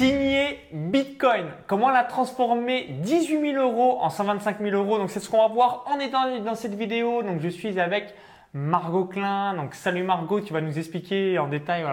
signé Bitcoin. Comment la transformer? 18 000 euros en 125 000 euros. Donc c'est ce qu'on va voir en étant dans cette vidéo. Donc je suis avec Margot Klein. Donc salut Margot, tu vas nous expliquer en détail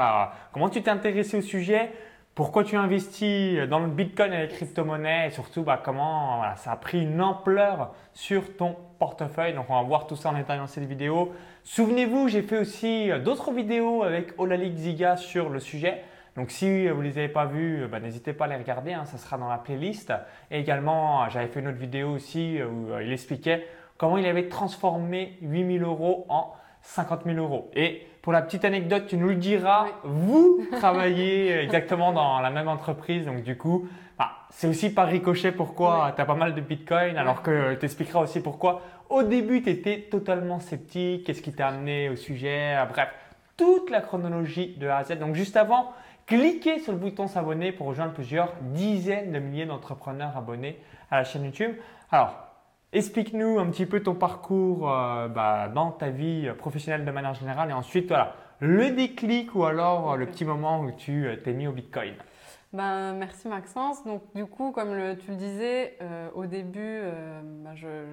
comment tu t'es intéressé au sujet, pourquoi tu investis dans le Bitcoin et les crypto-monnaies et surtout bah, comment ça a pris une ampleur sur ton portefeuille. Donc on va voir tout ça en détail dans cette vidéo. Souvenez-vous, j'ai fait aussi d'autres vidéos avec Olalik Ziga sur le sujet. Donc si vous ne les avez pas vus, bah, n'hésitez pas à les regarder, hein, ça sera dans la playlist. Et également, j'avais fait une autre vidéo aussi où il expliquait comment il avait transformé 8000 euros en 50 000 euros. Et pour la petite anecdote, tu nous le diras, vous travaillez exactement dans la même entreprise, donc du coup, bah, c'est aussi par ricochet pourquoi tu as pas mal de Bitcoin, alors que tu expliqueras aussi pourquoi au début tu étais totalement sceptique, qu'est-ce qui t'a amené au sujet, bref, toute la chronologie de A à Z. Donc juste avant, cliquez sur le bouton s'abonner pour rejoindre plusieurs dizaines de milliers d'entrepreneurs abonnés à la chaîne YouTube. Alors, explique-nous un petit peu ton parcours euh, bah, dans ta vie professionnelle de manière générale et ensuite voilà, le déclic ou alors le petit moment où tu euh, t'es mis au Bitcoin. Ben, merci Maxence. Donc du coup, comme tu le disais, euh, au début, ben, je,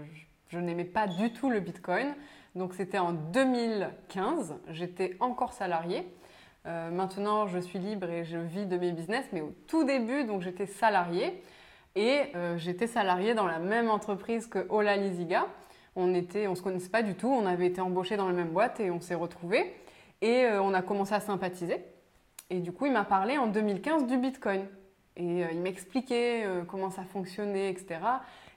je n'aimais pas du tout le Bitcoin. Donc c'était en 2015, j'étais encore salarié. Euh, maintenant, je suis libre et je vis de mes business, mais au tout début, donc j'étais salarié et euh, j'étais salarié dans la même entreprise que Ola Liziga. On était, on se connaissait pas du tout, on avait été embauchés dans la même boîte et on s'est retrouvés et euh, on a commencé à sympathiser. Et du coup, il m'a parlé en 2015 du Bitcoin et il m'expliquait comment ça fonctionnait, etc.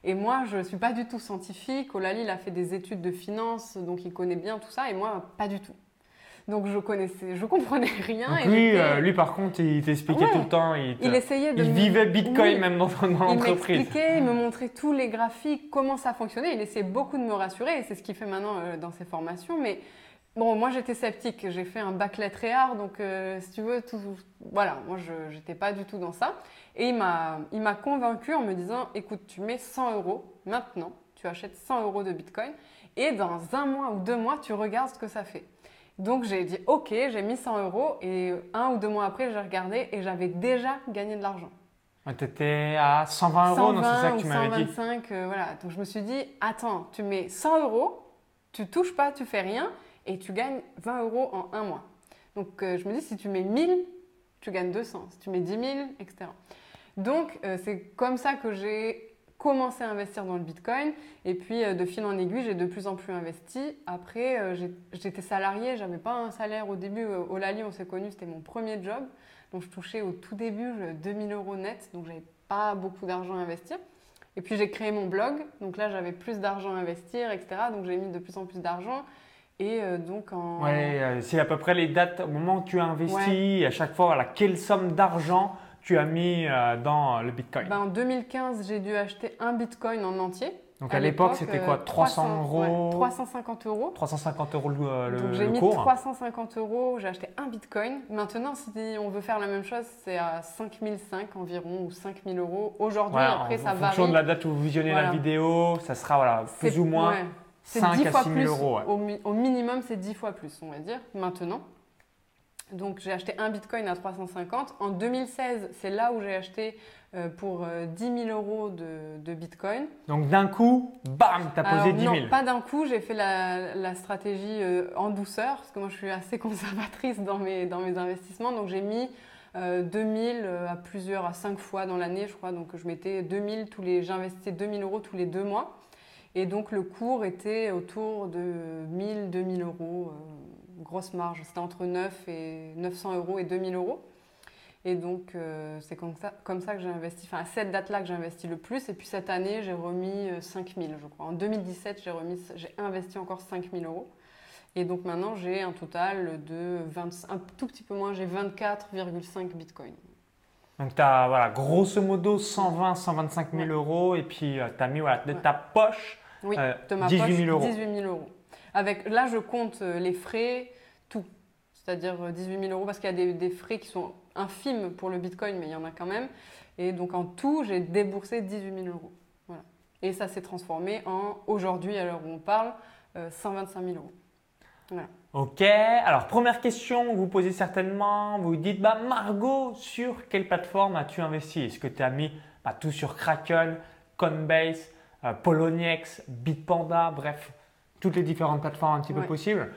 Et moi, je ne suis pas du tout scientifique. Olali, il a fait des études de finance, donc il connaît bien tout ça, et moi, pas du tout. Donc je connaissais, je comprenais rien. Donc lui, euh, lui par contre, il t'expliquait tout le temps. Il, essayait de. Il vivait Bitcoin même dans, dans l'entreprise. Il m'expliquait, il me montrait tous les graphiques, comment ça fonctionnait. Il essayait beaucoup de me rassurer, et c'est ce qu'il fait maintenant euh, dans ses formations. Mais bon, moi j'étais sceptique. J'ai fait un bac lettres et arts, donc euh, si tu veux, tout, voilà, moi je n'étais pas du tout dans ça. Et il m'a, il m'a convaincu en me disant, écoute, tu mets 100 euros maintenant, tu achètes 100 euros de Bitcoin, et dans un mois ou deux mois, tu regardes ce que ça fait. Donc j'ai dit ok, j'ai mis 100 euros et un ou deux mois après j'ai regardé et j'avais déjà gagné de l'argent. tu étais à 120 euros, c'est ça que tu m'avais dit 125, euh, voilà. Donc je me suis dit attends, tu mets 100 euros, tu touches pas, tu fais rien et tu gagnes 20 euros en un mois. Donc euh, je me dis si tu mets 1000, tu gagnes 200. Si tu mets 10 000, etc. Donc euh, c'est comme ça que j'ai commencé à investir dans le Bitcoin. Et puis, euh, de fil en aiguille, j'ai de plus en plus investi. Après, euh, j'étais salarié, j'avais pas un salaire au début. Euh, au Lali, on s'est connu, c'était mon premier job. Donc, je touchais au tout début 2000 euros net. Donc, j'avais pas beaucoup d'argent à investir. Et puis, j'ai créé mon blog. Donc là, j'avais plus d'argent à investir, etc. Donc, j'ai mis de plus en plus d'argent. Et donc en... Ouais, c'est à peu près les dates au moment où tu as investi, à chaque fois, voilà, quelle somme d'argent tu as mis euh, dans le Bitcoin ben, En 2015, j'ai dû acheter un Bitcoin en entier. Donc à, l'époque, c'était quoi 300, euros 350 euros. 350 euros le, le Donc j'ai mis 350 euros, j'ai acheté un bitcoin. Maintenant, si on veut faire la même chose, c'est à 5005 environ ou 5000 euros. Aujourd'hui, après, ça varie. En fonction de la date où vous visionnez la vidéo, ça sera voilà, plus ou moins 5 à 6 000 euros. Au, au minimum, c'est 10 fois plus, on va dire, maintenant. Donc j'ai acheté un bitcoin à 350. En 2016, c'est là où j'ai acheté euh, pour 10 euh, 000 euros de, bitcoin. Donc d'un coup, bam, tu as posé 10 000 Non, pas d'un coup, j'ai fait la, stratégie euh, en douceur, parce que moi je suis assez conservatrice dans mes, dans mes investissements. Donc j'ai mis 2000 à plusieurs, à 5 fois dans l'année, je crois. Donc je mettais 2000 tous les, j'investissais 2000 euros tous les deux mois. Et donc le cours était autour de 1000, 2000 euros grosse marge. C'était entre 9 et 900 euros et 2000 euros. Et donc, euh, c'est comme ça, comme ça que j'ai investi, enfin, à cette date-là que j'ai investi le plus. Et puis cette année, j'ai remis 5000, euh, je crois. En 2017, j'ai, remis, j'ai investi encore 5000 euros. Et donc maintenant, j'ai un total de 20, un tout petit peu moins, j'ai 24,5 bitcoins. Donc, tu as voilà, grosso modo 120, 125 000 euros. Et puis, euh, tu as mis voilà, de ta poche oui, de ma 18 000 euros. 18 000 euros. Là, je compte euh, les frais, tout. C'est-à-dire 18 euh, 000 euros parce qu'il y a des, frais qui sont infimes pour le Bitcoin, mais il y en a quand même. Et donc en tout, j'ai déboursé 18 000 euros. Et ça s'est transformé en, aujourd'hui, à l'heure où on parle, 125 euh, 000 euros. Ok, alors première question, vous posez certainement, vous dites, bah, Margot, sur quelle plateforme as-tu investi? Est-ce que tu as mis bah, tout sur Kraken, Coinbase, Poloniex, Bitpanda, bref, toutes les différentes plateformes un petit peu possibles.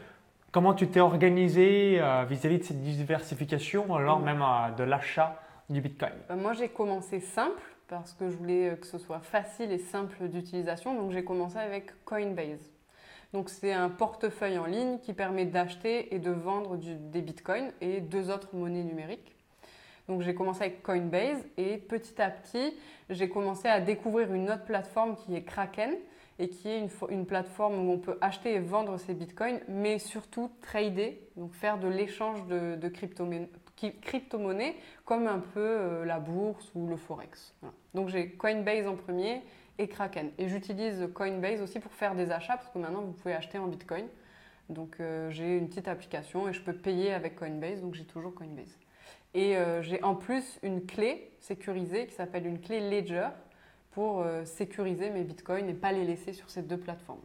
Comment tu t'es organisé euh, vis-à-vis de cette diversification, alors même euh, de l'achat du Bitcoin? Moi, j'ai commencé simple parce que je voulais que ce soit facile et simple d'utilisation, donc j'ai commencé avec Coinbase. Donc c'est un portefeuille en ligne qui permet d'acheter et de vendre des bitcoins et deux autres monnaies numériques. Donc j'ai commencé avec Coinbase et petit à petit, j'ai commencé à découvrir une autre plateforme qui est Kraken et qui est une, plateforme où on peut acheter et vendre ses bitcoins, mais surtout trader, donc faire de l'échange de, crypto-monnaies comme un peu euh, la bourse ou le forex. Donc j'ai Coinbase en premier et Kraken. Et j'utilise Coinbase aussi pour faire des achats parce que maintenant vous pouvez acheter en Bitcoin. Donc euh, j'ai une petite application et je peux payer avec Coinbase, donc j'ai toujours Coinbase. Et euh, j'ai en plus une clé sécurisée qui s'appelle une clé Ledger pour euh, sécuriser mes bitcoins et pas les laisser sur ces deux plateformes.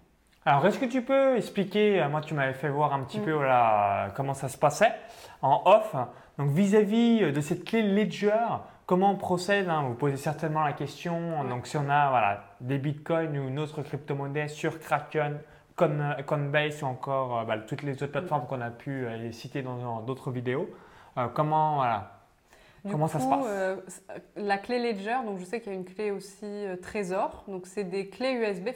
Alors, est-ce que tu peux expliquer, moi tu m'avais fait voir un petit mm. peu voilà, comment ça se passait en off, donc vis-à-vis de cette clé Ledger, comment on procède hein? Vous posez certainement la question, donc si on a voilà, des bitcoins ou une autre crypto-monnaie sur Kraken, Coinbase ou encore euh, bah, toutes les autres plateformes mm. qu'on a pu euh, citer dans d'autres vidéos, euh, comment, voilà, comment ça se passe La clé Ledger, donc je sais qu'il y a une clé aussi Trésor, donc c'est des clés USB,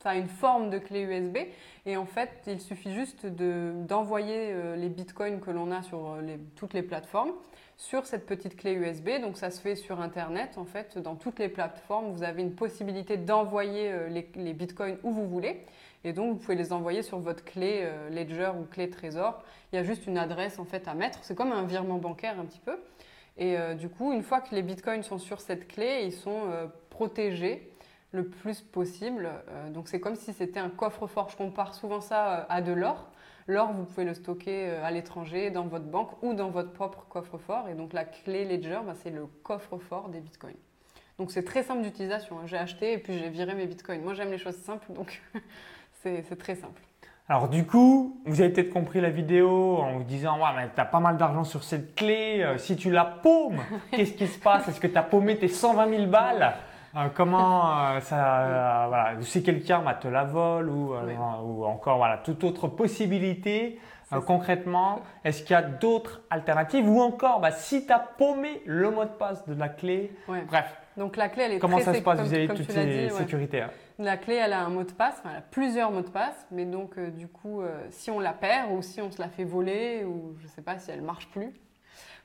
enfin une forme de clé USB. Et en fait, il suffit juste d'envoyer euh, les bitcoins que l'on a sur euh, toutes les plateformes sur cette petite clé USB. Donc ça se fait sur Internet. En fait, dans toutes les plateformes, vous avez une possibilité d'envoyer euh, les, bitcoins où vous voulez. Et donc, vous pouvez les envoyer sur votre clé Ledger ou clé Trésor. Il y a juste une adresse en fait à mettre. C'est comme un virement bancaire un petit peu. Et du coup, une fois que les bitcoins sont sur cette clé, ils sont protégés le plus possible. Euh, donc c'est comme si c'était un coffre-fort. Je compare souvent ça euh, à de l'or. L'or, vous pouvez le stocker euh, à l'étranger, dans votre banque ou dans votre propre coffre-fort. Et donc la clé Ledger, bah, c'est le coffre-fort des bitcoins. Donc c'est très simple d'utilisation. J'ai acheté et puis j'ai viré mes bitcoins. Moi j'aime les choses simples, donc c'est très simple. Alors du coup, vous avez peut-être compris la vidéo en vous disant ouais, mais tu as pas mal d'argent sur cette clé, si tu la paumes, qu'est-ce qui se passe? Est-ce que tu as paumé tes 120 000 balles? Euh, comment euh, ça, euh, voilà, si quelqu'un te la vole ou, ou encore voilà, toute autre possibilité, concrètement, est-ce qu'il y a d'autres alternatives? Ou encore bah, si tu as paumé le mot de passe de la clé, bref. Donc la clé, elle est Comment ça se passe vis-à-vis de toutes ces sécurités La clé, elle a un mot de passe, elle a plusieurs mots de passe, mais donc du coup, si on la perd ou si on se la fait voler ou je ne sais pas si elle marche plus,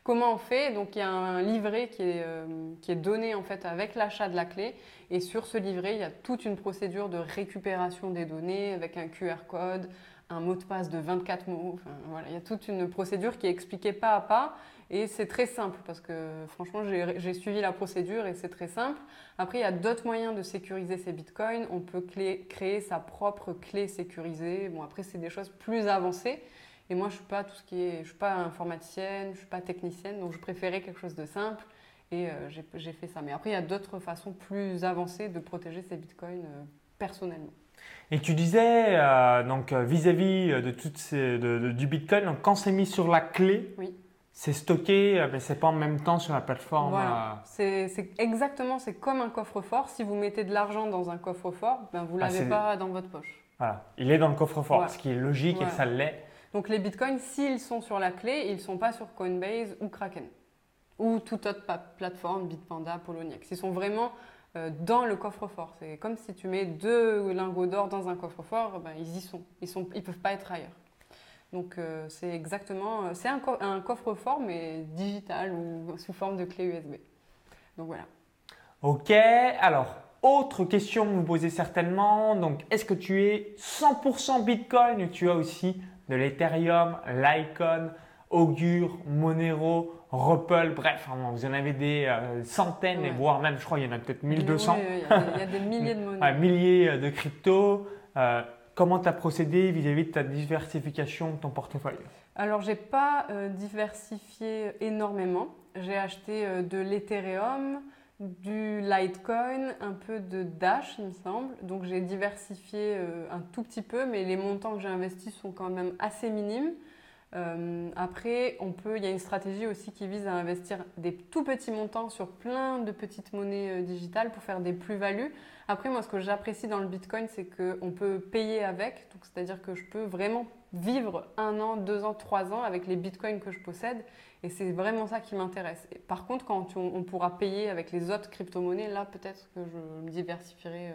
Comment on fait? Donc il y a un livret qui est, euh, qui est donné en fait avec l'achat de la clé et sur ce livret il y a toute une procédure de récupération des données avec un QR code, un mot de passe de 24 mots. Enfin, voilà, il y a toute une procédure qui est expliquée pas à pas et c'est très simple parce que franchement j'ai suivi la procédure et c'est très simple. Après il y a d'autres moyens de sécuriser ces bitcoins. On peut créer sa propre clé sécurisée. Bon après c'est des choses plus avancées. Et moi, je suis pas tout ce qui est, je suis pas informaticienne, je suis pas technicienne, donc je préférais quelque chose de simple et euh, j'ai fait ça. Mais après, il y a d'autres façons plus avancées de protéger ces bitcoins euh, personnellement. Et tu disais euh, donc vis-à-vis de toutes ces, du bitcoin, donc quand c'est mis sur la clé, oui. C'est stocké, mais c'est pas en même temps sur la plateforme. Voilà. C'est exactement, c'est comme un coffre-fort. Si vous mettez de l'argent dans un coffre-fort, ben vous ah, l'avez pas dans votre poche. Voilà, il est dans le coffre-fort, ce qui est logique et ça l'est. Donc les bitcoins, s'ils sont sur la clé, ils ne sont pas sur Coinbase ou Kraken ou toute autre plateforme, Bitpanda, Poloniex. Ils sont vraiment euh, dans le coffre-fort. C'est comme si tu mets deux lingots d'or dans un coffre-fort, ben, ils y sont. Ils ne ils peuvent pas être ailleurs. Donc euh, c'est exactement, euh, c'est un, un coffre-fort mais digital ou sous forme de clé USB. Donc voilà. Ok, alors autre question que vous posez certainement, donc est-ce que tu es 100% Bitcoin ou tu as aussi de l'Ethereum, l'Icon, Augur, Monero, Ripple, bref, vous en avez des euh, centaines, et voire même, je crois, il y en a peut-être 1200. il, y a, des milliers de monnaies. milliers de cryptos. Euh, comment tu as procédé vis-à-vis de ta diversification de ton portefeuille? Alors, je n'ai pas diversifié énormément. J'ai acheté de l'Ethereum, du Litecoin, un peu de Dash, il me semble. Donc j'ai diversifié euh, un tout petit peu, mais les montants que j'ai investis sont quand même assez minimes. Euh, après, on peut, il y a une stratégie aussi qui vise à investir des tout petits montants sur plein de petites monnaies euh, digitales pour faire des plus-values. Après, moi, ce que j'apprécie dans le Bitcoin, c'est qu'on peut payer avec. C'est-à-dire que je peux vraiment vivre un an, deux ans, trois ans avec les Bitcoins que je possède. Et c'est vraiment ça qui m'intéresse. Par contre, quand on, pourra payer avec les autres crypto-monnaies, là, peut-être que je me diversifierai. Euh,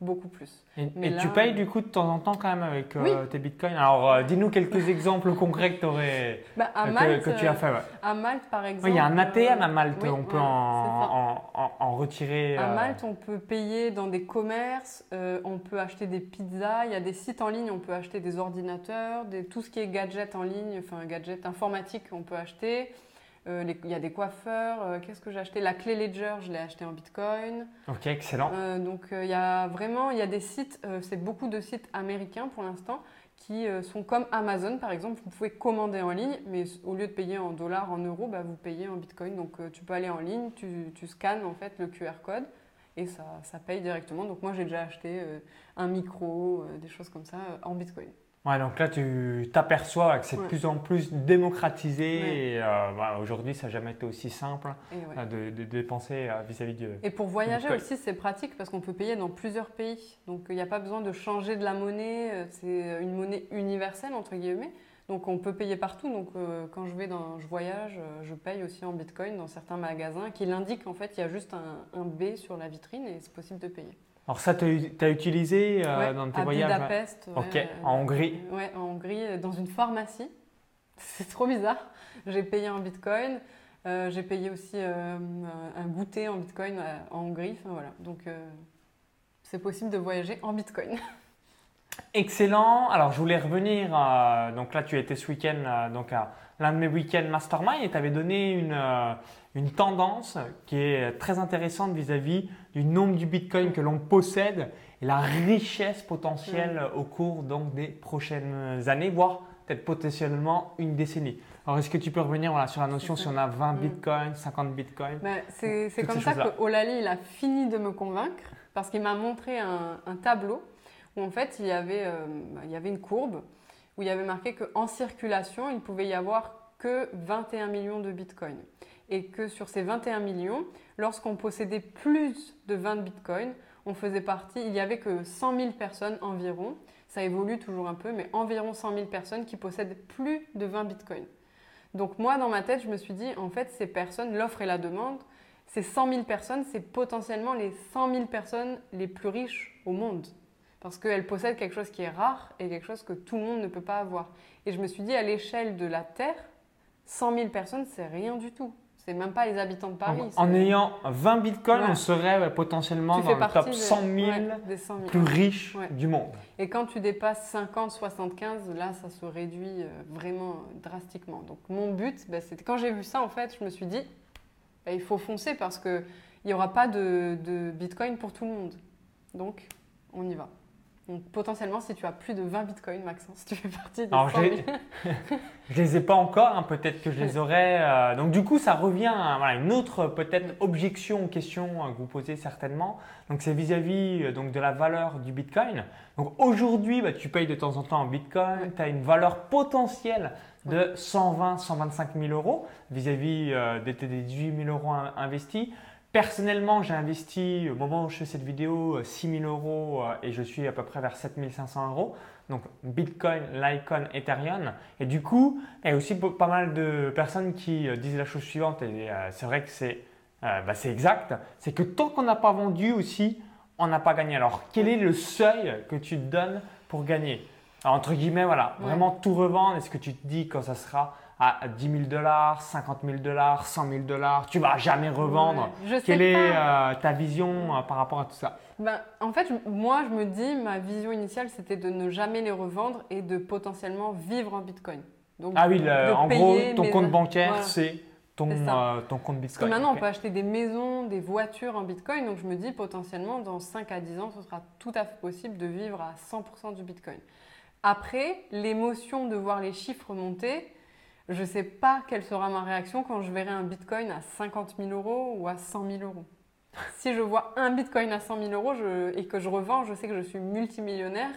beaucoup plus. Et, tu payes du coup de temps en temps quand même avec euh, tes bitcoins. Alors euh, dis-nous quelques exemples concrets que, aurais, bah, que, tu as fait. À Malte par exemple. il y a un ATM à Malte, on peut en, en, retirer. À Malte, on peut payer dans des commerces, on peut acheter des pizzas, il y a des sites en ligne, on peut acheter des ordinateurs, des, tout ce qui est gadget en ligne, enfin gadget informatique, on peut acheter. Euh, il y a des coiffeurs. Euh, qu'est-ce que j'ai acheté? La clé Ledger, je l'ai acheté en Bitcoin. Ok, excellent. Euh, donc il y a vraiment, il y a des sites, c'est beaucoup de sites américains pour l'instant qui sont comme Amazon par exemple. Vous pouvez commander en ligne, mais au lieu de payer en dollars, en euros, bah, vous payez en Bitcoin. Donc tu peux aller en ligne, tu, tu scannes en fait le QR code et ça, ça paye directement. Donc moi j'ai déjà acheté un micro, des choses comme ça en Bitcoin. Ouais, donc là, tu t'aperçois que c'est de plus en plus démocratisé. Et euh, bah, aujourd'hui, ça n'a jamais été aussi simple euh, de, dépenser euh, vis-à-vis de. Et pour voyager aussi, c'est pratique parce qu'on peut payer dans plusieurs pays. Donc il n'y a pas besoin de changer de la monnaie. C'est une monnaie universelle, entre guillemets. Donc on peut payer partout. Donc quand je vais dans, je voyage, je paye aussi en Bitcoin dans certains magasins qui l'indiquent en fait. Il y a juste un, un B sur la vitrine et c'est possible de payer. Alors ça, tu as, utilisé euh, dans tes à voyages Budapest, Ok, en Hongrie Oui, en Hongrie, dans une pharmacie. C'est trop bizarre. J'ai payé en bitcoin. Euh, j'ai payé aussi euh, un goûter en bitcoin en Hongrie. Enfin, voilà. Donc c'est possible de voyager en bitcoin. Excellent. Alors je voulais revenir. donc là, tu étais ce week-end donc à l'un de mes week-ends mastermind et tu avais donné une, une tendance qui est très intéressante vis-à-vis du nombre du Bitcoin que l'on possède et la richesse potentielle au cours donc, des prochaines années, voire peut-être potentiellement une décennie. Alors, est-ce que tu peux revenir voilà, sur la notion si on a 20 bitcoins, 50 bitcoins bah, C'est comme ça que Olali il a fini de me convaincre parce qu'il m'a montré un, tableau où en fait il y, avait, euh, il y avait une courbe où il y avait marqué qu'en circulation, il pouvait y avoir que 21 millions de bitcoins et que sur ces 21 millions, lorsqu'on possédait plus de 20 bitcoins, on faisait partie, il n'y avait que 100 000 personnes environ, ça évolue toujours un peu, mais environ 100 000 personnes qui possèdent plus de 20 bitcoins. Donc moi, dans ma tête, je me suis dit, en fait, ces personnes, l'offre et la demande, ces 100 000 personnes, c'est potentiellement les 100 000 personnes les plus riches au monde. Parce qu'elles possèdent quelque chose qui est rare et quelque chose que tout le monde ne peut pas avoir. Et je me suis dit, à l'échelle de la Terre, 100 000 personnes, c'est rien du tout. C'est même pas les habitants de Paris. En, ayant 20 bitcoins, on serait potentiellement dans le top 100 000, plus riches du monde. Et quand tu dépasses 50, 75, là, ça se réduit euh, vraiment drastiquement. Donc mon but, bah, c'était quand j'ai vu ça, en fait, je me suis dit, bah, il faut foncer parce qu'il n'y aura pas de, de bitcoin pour tout le monde. Donc, on y va. Donc potentiellement, si tu as plus de 20 bitcoins, Maxence, tu fais partie des Alors, 100 000. Je les ai pas encore, hein, peut-être que je les aurai. Euh, donc du coup, ça revient à une autre peut-être objection ou question euh, que vous posez certainement. Donc c'est vis-à-vis euh, donc de la valeur du bitcoin. Donc aujourd'hui, bah, tu payes de temps en temps en bitcoin, tu as une valeur potentielle de 120, 125 000 euros vis-à-vis des 18 000 euros investis. Personnellement, j'ai investi au moment où je fais cette vidéo 6 000 euros euh, et je suis à peu près vers 7 500 euros. Donc Bitcoin, Litecoin, Ethereum. Et du coup, il y a aussi pas mal de personnes qui euh, disent la chose suivante, et euh, c'est vrai que c'est bah, exact, c'est que tant qu'on n'a pas vendu aussi, on n'a pas gagné. Alors quel est le seuil que tu te donnes pour gagner? Entre guillemets, voilà, vraiment tout revendre. Est-ce que tu te dis quand ça sera à 10 000 dollars, 50 000 dollars, 100 000 dollars, tu vas jamais revendre. Quelle est euh, ta vision euh, par rapport à tout ça? Ben, En fait, moi, je me dis, ma vision initiale, c'était de ne jamais les revendre et de potentiellement vivre en Bitcoin. Donc, ah oui, en gros, ton compte bancaire, c'est ton, euh, ton, compte Bitcoin. Parce que maintenant, on peut acheter des maisons, des voitures en Bitcoin. Donc, je me dis, potentiellement, dans 5 à 10 ans, ce sera tout à fait possible de vivre à 100% du Bitcoin. Après, l'émotion de voir les chiffres monter, je ne sais pas quelle sera ma réaction quand je verrai un bitcoin à 50 000 euros ou à 100 000 euros. si je vois un bitcoin à 100 000 euros et que je revends, je sais que je suis multimillionnaire.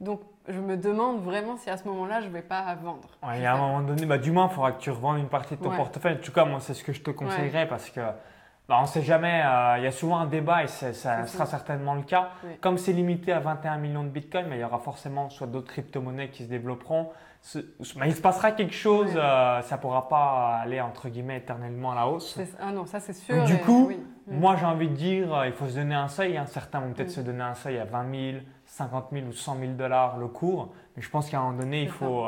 Donc, je me demande vraiment si à ce moment-là, je ne vais pas vendre. il y a un moment donné, bah, du moins, il faudra que tu revendes une partie de ton portefeuille. En tout cas, moi, c'est ce que je te conseillerais parce que bah, on ne sait jamais. Euh, il y a souvent un débat et ça sera certainement le cas. Comme c'est limité à 21 millions de bitcoins, mais il y aura forcément soit d'autres crypto-monnaies qui se développeront. il se passera quelque chose, euh, ça ne pourra pas aller entre guillemets éternellement à la hausse. Ah non, ça c'est sûr. du coup, moi j'ai envie de dire, euh, il faut se donner un seuil. Hein. Certains vont peut-être se donner un seuil à 20 000, 50 000 ou 100 000 dollars le cours. Mais je pense qu'à un moment donné, il faut,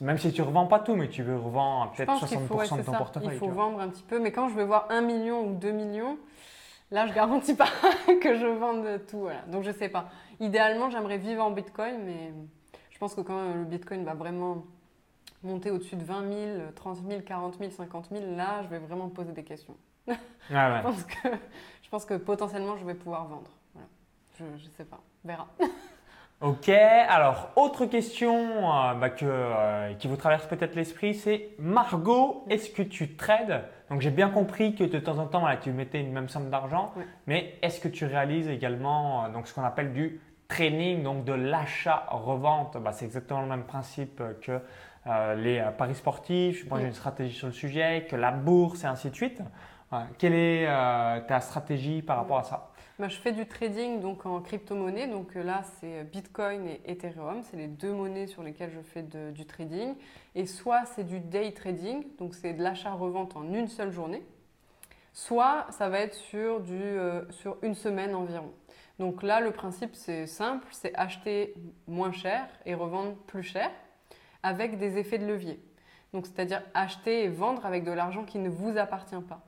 même si tu ne revends pas tout, mais tu veux revendre peut-être 60% de ton portefeuille. Il faut vendre un petit peu. Mais quand je vais voir 1 million ou 2 millions, là, je ne garantis pas que je vende tout. Donc, je ne sais pas. Idéalement, j'aimerais vivre en Bitcoin, mais je pense que quand le Bitcoin va vraiment monter au-dessus de 20 000, 30 000, 40 000, 50 000, là, je vais vraiment me poser des questions. Ah je, pense que, je pense que potentiellement, je vais pouvoir vendre. Je ne sais pas. On verra. Ok, alors autre question euh, bah, euh, qui vous traverse peut-être l'esprit, c'est Margot, est-ce que tu trades? Donc j'ai bien compris que de temps en temps tu mettais une même somme d'argent, mais est-ce que tu réalises également euh, donc, ce qu'on appelle du trading, donc de l'achat-revente? Bah, C'est exactement le même principe que les paris sportifs, que j'ai une stratégie sur le sujet, que la bourse et ainsi de suite. quelle est ta stratégie par rapport à ça? Je fais du trading donc en crypto-monnaie. Donc euh, là, c'est Bitcoin et Ethereum. C'est les deux monnaies sur lesquelles je fais du trading. Et soit c'est du day trading, donc c'est de l'achat-revente en une seule journée. Soit ça va être sur, euh, sur une semaine environ. Donc là, le principe, c'est simple, c'est acheter moins cher et revendre plus cher avec des effets de levier. Donc c'est-à-dire acheter et vendre avec de l'argent qui ne vous appartient pas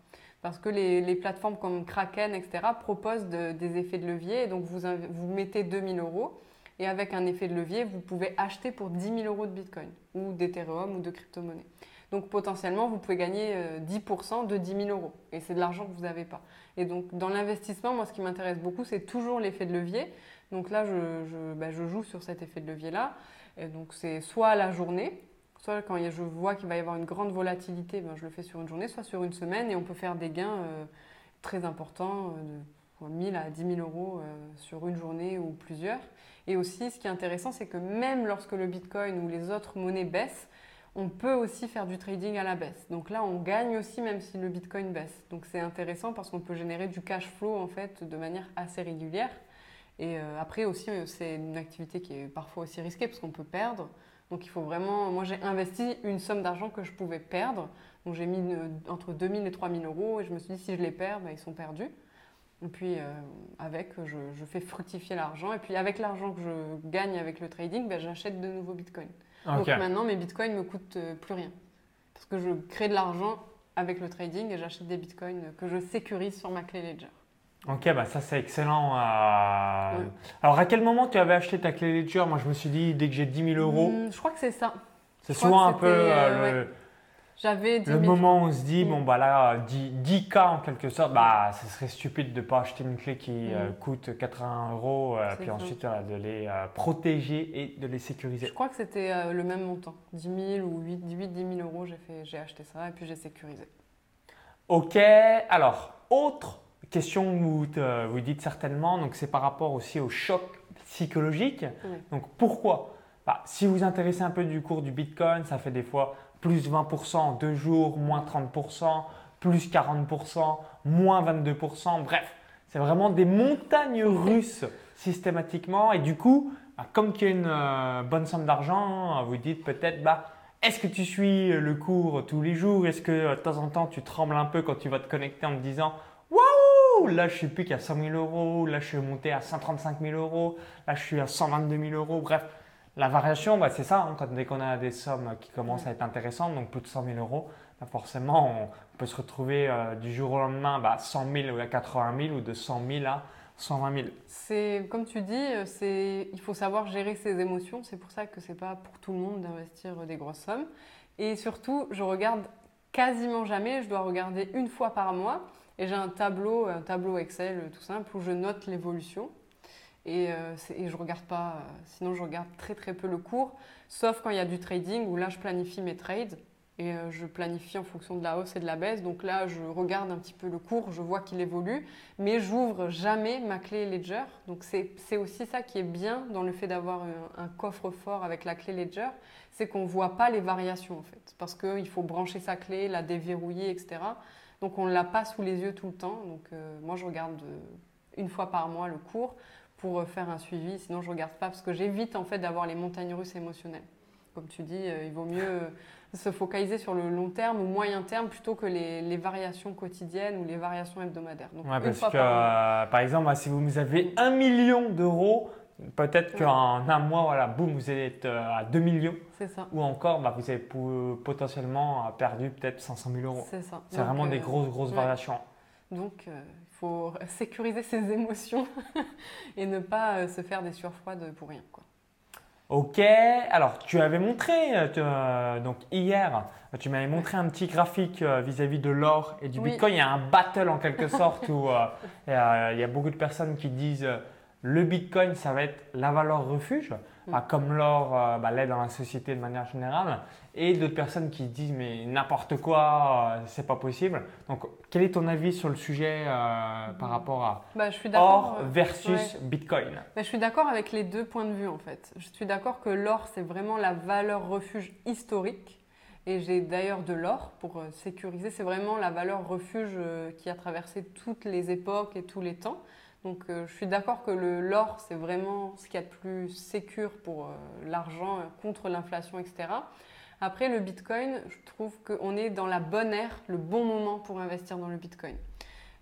parce que les, plateformes comme Kraken, etc., proposent des effets de levier. Et donc, vous, vous mettez 2000 euros et avec un effet de levier, vous pouvez acheter pour 10 000 euros de Bitcoin ou d'Ethereum ou de crypto-monnaie. Donc, potentiellement, vous pouvez gagner 10% euh, de 10 000 euros et c'est de l'argent que vous n'avez pas. Et donc, dans l'investissement, moi, ce qui m'intéresse beaucoup, c'est toujours l'effet de levier. Donc là, je, bah, je joue sur cet effet de levier-là. Et donc, c'est soit la journée, Soit quand je vois qu'il va y avoir une grande volatilité, ben, je le fais sur une journée, soit sur une semaine, et on peut faire des gains euh, très importants, euh, de 1000 à 10 000 euros euh, sur une journée ou plusieurs. Et aussi, ce qui est intéressant, c'est que même lorsque le Bitcoin ou les autres monnaies baissent, on peut aussi faire du trading à la baisse. Donc là, on gagne aussi même si le Bitcoin baisse. Donc c'est intéressant parce qu'on peut générer du cash flow en fait de manière assez régulière. Et après aussi, c'est une activité qui est parfois aussi risquée parce qu'on peut perdre. Donc il faut vraiment. Moi, j'ai investi une somme d'argent que je pouvais perdre. Donc j'ai mis entre 2000 et 3000 euros et je me suis dit si je les perds, ben, ils sont perdus. Et puis euh, avec, je, fais fructifier l'argent. Et puis avec l'argent que je gagne avec le trading, ben, j'achète de nouveaux bitcoins. Donc maintenant, mes bitcoins ne me coûtent euh, plus rien. Parce que je crée de l'argent avec le trading et j'achète des bitcoins que je sécurise sur ma clé Ledger. Ok, bah ça c'est excellent. Euh. Alors à quel moment tu avais acheté ta clé Ledger Moi je me suis dit dès que j'ai 10 000 euros. Hmm, je crois que c'est ça. C'est souvent un peu euh, le, J'avais le moment où on se dit bon bah là 10, k en quelque sorte, bah ce serait stupide de ne pas acheter une clé qui euh, hmm. coûte 80 euros et puis ensuite de les protéger et de les sécuriser. Je crois que c'était le même montant, 10 000 ou 8, 8 10 000 euros. J'ai acheté ça et puis j'ai sécurisé. Ok, alors autre question que vous, vous dites certainement, donc c'est par rapport aussi au choc psychologique. Donc pourquoi? Bah, Si vous vous intéressez un peu du cours du Bitcoin, ça fait des fois plus 20% en deux jours, moins 30%, plus 40%, moins 22%, bref, c'est vraiment des montagnes russes systématiquement. Et du coup, bah, comme qu'il y a une euh, bonne somme d'argent, vous dites peut-être, bah, est-ce que tu suis le cours tous les jours? Est-ce que de temps en temps tu trembles un peu quand tu vas te connecter en te disant là je suis plus qu'à 100 000 euros, là je suis monté à 135 000 euros, là je suis à 122 000 euros. Bref, la variation, bah, c'est ça. Hein, quand, dès qu'on a des sommes qui commencent à être intéressantes, donc plus de 100 000 euros, bah, forcément on, peut se retrouver euh, du jour au lendemain bah, 100 000 à 80 000 ou de 100 000 à 120 000. C'est comme tu dis, euh, c'est il faut savoir gérer ses émotions. C'est pour ça que c'est pas pour tout le monde d'investir des grosses sommes. Et surtout, je regarde quasiment jamais. Je dois regarder une fois par mois. Et j'ai un tableau, un tableau Excel tout simple où je note l'évolution. Et, euh, et, je regarde pas, euh, sinon je regarde très très peu le cours, sauf quand il y a du trading où là je planifie mes trades. et euh, je planifie en fonction de la hausse et de la baisse. Donc là, je regarde un petit peu le cours, je vois qu'il évolue, mais j'ouvre jamais ma clé Ledger. Donc c'est aussi ça qui est bien dans le fait d'avoir un, coffre-fort avec la clé Ledger, c'est qu'on ne voit pas les variations en fait, parce qu'il faut brancher sa clé, la déverrouiller, etc. Donc on ne l'a pas sous les yeux tout le temps. Donc euh, moi, je regarde euh, une fois par mois le cours pour faire un suivi. Sinon, je ne regarde pas parce que j'évite en fait d'avoir les montagnes russes émotionnelles. Comme tu dis, il vaut mieux se focaliser sur le long terme ou moyen terme plutôt que les, variations quotidiennes ou les variations hebdomadaires. Donc, parce que, par, par exemple, si vous avez un million d'euros, peut-être qu'en un mois, voilà, boum, vous êtes euh, à 2 millions. C'est ça. Ou encore, bah, vous avez potentiellement perdu peut-être 500 000 euros. C'est ça. C'est vraiment des euh, grosses, grosses variations. Donc, euh, il faut sécuriser ses émotions et ne pas se faire des surfroides pour rien. Quoi. Ok, alors tu avais montré, euh, euh, donc hier, tu m'avais montré un petit graphique euh, vis-à-vis de l'or et du Bitcoin. Il y a un battle en quelque sorte où il y, a beaucoup de personnes qui disent le Bitcoin, ça va être la valeur refuge. Mm. comme l'or euh, bah, l'est dans la société de manière générale, et d'autres personnes qui disent mais n'importe quoi, euh, c'est pas possible. Donc, quel est ton avis sur le sujet euh, par rapport à bah, je suis or versus Bitcoin? Bah, Je suis d'accord avec les deux points de vue en fait. Je suis d'accord que l'or c'est vraiment la valeur refuge historique. Et j'ai d'ailleurs de l'or pour sécuriser. C'est vraiment la valeur refuge qui a traversé toutes les époques et tous les temps. Donc euh, je suis d'accord que l'or, c'est vraiment ce qu'il y a de plus sécure pour euh, l'argent euh, contre l'inflation, etc. Après, le Bitcoin, je trouve qu'on est dans la bonne ère, le bon moment pour investir dans le Bitcoin.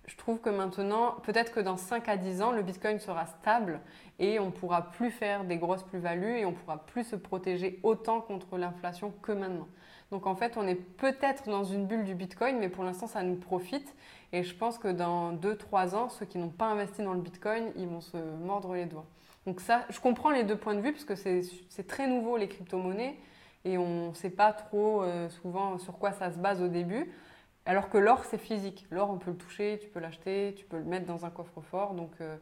Je trouve que maintenant, peut-être que dans 5 à 10 ans, le Bitcoin sera stable et on ne pourra plus faire des grosses plus-values et on ne pourra plus se protéger autant contre l'inflation que maintenant. Donc en fait, on est peut-être dans une bulle du Bitcoin, mais pour l'instant, ça nous profite. Et je pense que dans 2-3 ans, ceux qui n'ont pas investi dans le Bitcoin, ils vont se mordre les doigts. Donc ça, je comprends les deux points de vue, parce que c'est très nouveau les crypto-monnaies, et on ne sait pas trop euh, souvent sur quoi ça se base au début. Alors que l'or, c'est physique. L'or, on peut le toucher, tu peux l'acheter, tu peux le mettre dans un coffre-fort. Donc, euh,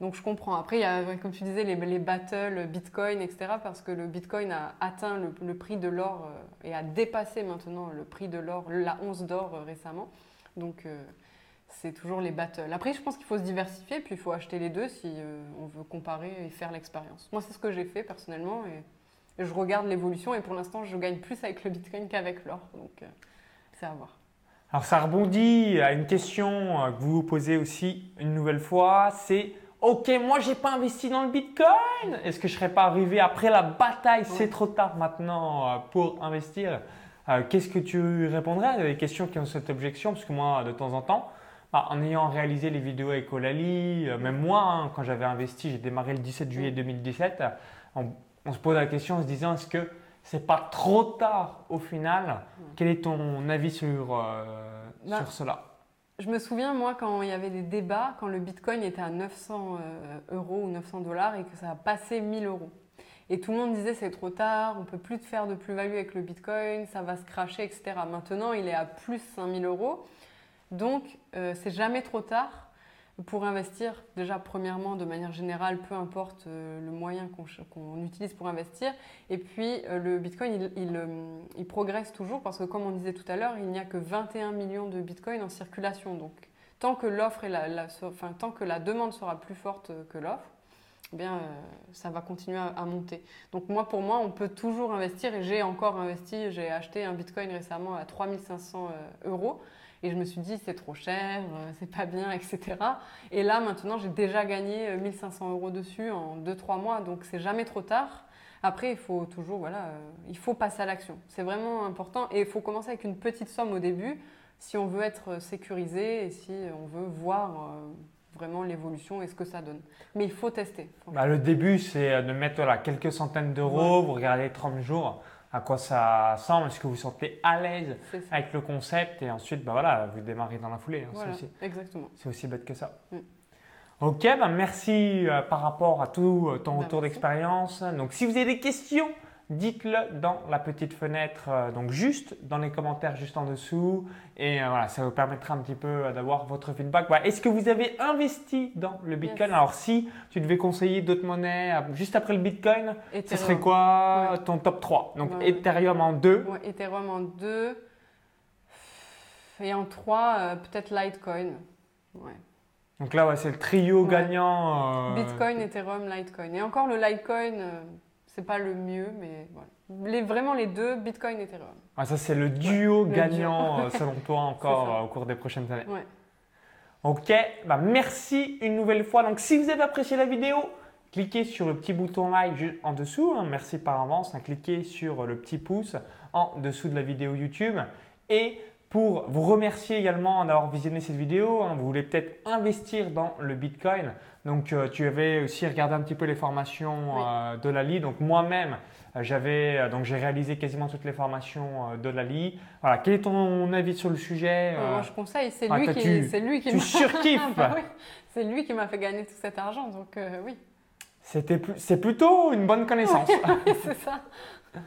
donc je comprends. Après, il y a, comme tu disais, les, les battles Bitcoin, etc. Parce que le Bitcoin a atteint le, prix de l'or euh, et a dépassé maintenant le prix de l'or, la once d'or euh, récemment. Donc euh, c'est toujours les battles. Après, je pense qu'il faut se diversifier, puis il faut acheter les deux si on veut comparer et faire l'expérience. Moi, c'est ce que j'ai fait personnellement et, je regarde l'évolution et pour l'instant, je gagne plus avec le Bitcoin qu'avec l'or. Donc c'est à voir. Alors ça rebondit à une question que vous vous posez aussi une nouvelle fois, c'est Ok, moi j'ai pas investi dans le Bitcoin. Est-ce que je serais pas arrivé après la bataille? C'est trop tard maintenant euh, pour investir. Euh, qu'est-ce que tu répondrais? À des questions qui ont cette objection Parce que moi, de temps en temps, bah, en ayant réalisé les vidéos avec Olali, euh, même moi, hein, quand j'avais investi, j'ai démarré le 17 juillet 2017, on, se pose la question en se disant est-ce que c'est pas trop tard au final? Quel est ton avis sur, bah, sur cela? Je me souviens, moi, quand il y avait des débats, quand le bitcoin était à 900 euh, euros ou 900 dollars et que ça a passé 1000 euros. Et tout le monde disait c'est trop tard, on peut plus faire de plus-value avec le bitcoin, ça va se cracher, etc. Maintenant, il est à plus 5000 euros. Donc, euh, c'est jamais trop tard pour investir, déjà premièrement, de manière générale, peu importe euh, le moyen qu'on utilise pour investir. Et puis euh, le Bitcoin, euh, il, progresse toujours parce que comme on disait tout à l'heure, il n'y a que 21 millions de Bitcoin en circulation. Donc tant que l'offre et la, enfin, tant que la demande sera plus forte que l'offre, eh bien, ça va continuer à, à, monter. Donc moi, pour moi, on peut toujours investir et j'ai encore investi, j'ai acheté un Bitcoin récemment à 3500 euros. Et je me suis dit, c'est trop cher, euh, c'est pas bien, etc. Et là, maintenant, j'ai déjà gagné 1500 euh, euros dessus en 2-3 mois, donc c'est jamais trop tard. Après, il faut toujours, voilà, euh, il faut passer à l'action. C'est vraiment important et il faut commencer avec une petite somme au début si on veut être sécurisé et si on veut voir vraiment l'évolution et ce que ça donne. Mais il faut tester. Bah, le début, c'est de mettre voilà, quelques centaines d'euros, vous regardez 30 jours à quoi ça semble, est-ce que vous sentez à l'aise avec le concept et ensuite bah voilà, vous démarrez dans la foulée. Hein, aussi, exactement. C'est aussi bête que ça. Mm. Ok, bah merci euh, par rapport à tout euh, ton bah, retour d'expérience. Donc si vous avez des questions dites-le dans la petite fenêtre, euh, donc juste dans les commentaires juste en dessous. Et euh, voilà, ça vous permettra un petit peu euh, d'avoir votre feedback. Voilà, Est-ce que vous avez investi dans le Bitcoin? Yes. Alors si tu devais conseiller d'autres monnaies juste après le Bitcoin, ce serait quoi Ouais. ton top 3 Donc ouais. Ethereum en 2. Ouais, Ethereum en 2. Et en 3, peut-être Litecoin. Ouais. Donc là, ouais, c'est le trio Ouais. gagnant. euh, Bitcoin, Ethereum, Litecoin. Et encore le Litecoin, euh, c'est pas le mieux, mais voilà. Les, vraiment les deux, Bitcoin, Ethereum. Ah, ça, c'est le duo gagnant, euh, selon toi, encore euh, au cours des prochaines années. Ouais. Ok, bah merci une nouvelle fois. Donc, si vous avez apprécié la vidéo, cliquez sur le petit bouton like juste en dessous. hein. Merci par avance. hein. Cliquez sur le petit pouce en dessous de la vidéo YouTube. Et pour vous remercier également d'avoir visionné cette vidéo, hein, vous voulez peut-être investir dans le Bitcoin. Donc, euh, tu avais aussi regardé un petit peu les formations Oui. euh, de Lali. Donc, moi-même, euh, j'avais euh, donc j'ai réalisé quasiment toutes les formations de Lali. Voilà, quel est ton avis sur le sujet euh, Moi, je conseille. C'est ah, lui, qui, c'est lui qui tu surkiffes. Bah oui, C'est lui qui m'a fait gagner tout cet argent, donc oui, C'était c'est plutôt une bonne connaissance. c'est ça.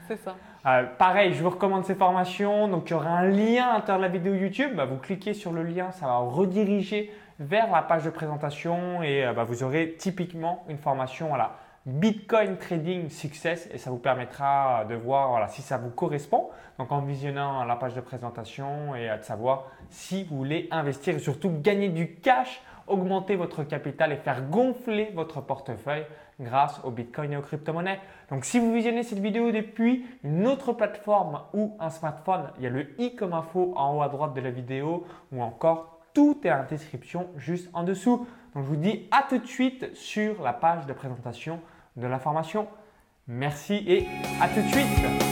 C'est ça. Euh, pareil, je vous recommande ces formations. Donc, il y aura un lien à l'intérieur de la vidéo YouTube. Bah, vous cliquez sur le lien, ça va rediriger vers la page de présentation et euh, bah, vous aurez typiquement une formation à la Bitcoin Trading Success et ça vous permettra de voir si ça vous correspond. Donc, en visionnant la page de présentation et euh, de savoir si vous voulez investir et surtout gagner du cash, augmenter votre capital et faire gonfler votre portefeuille grâce au Bitcoin et aux crypto-monnaies. Donc si vous visionnez cette vidéo depuis une autre plateforme ou un smartphone, il y a le i comme info en haut à droite de la vidéo ou encore tout est en description juste en dessous. Donc je vous dis à tout de suite sur la page de présentation de la formation. Merci et à tout de suite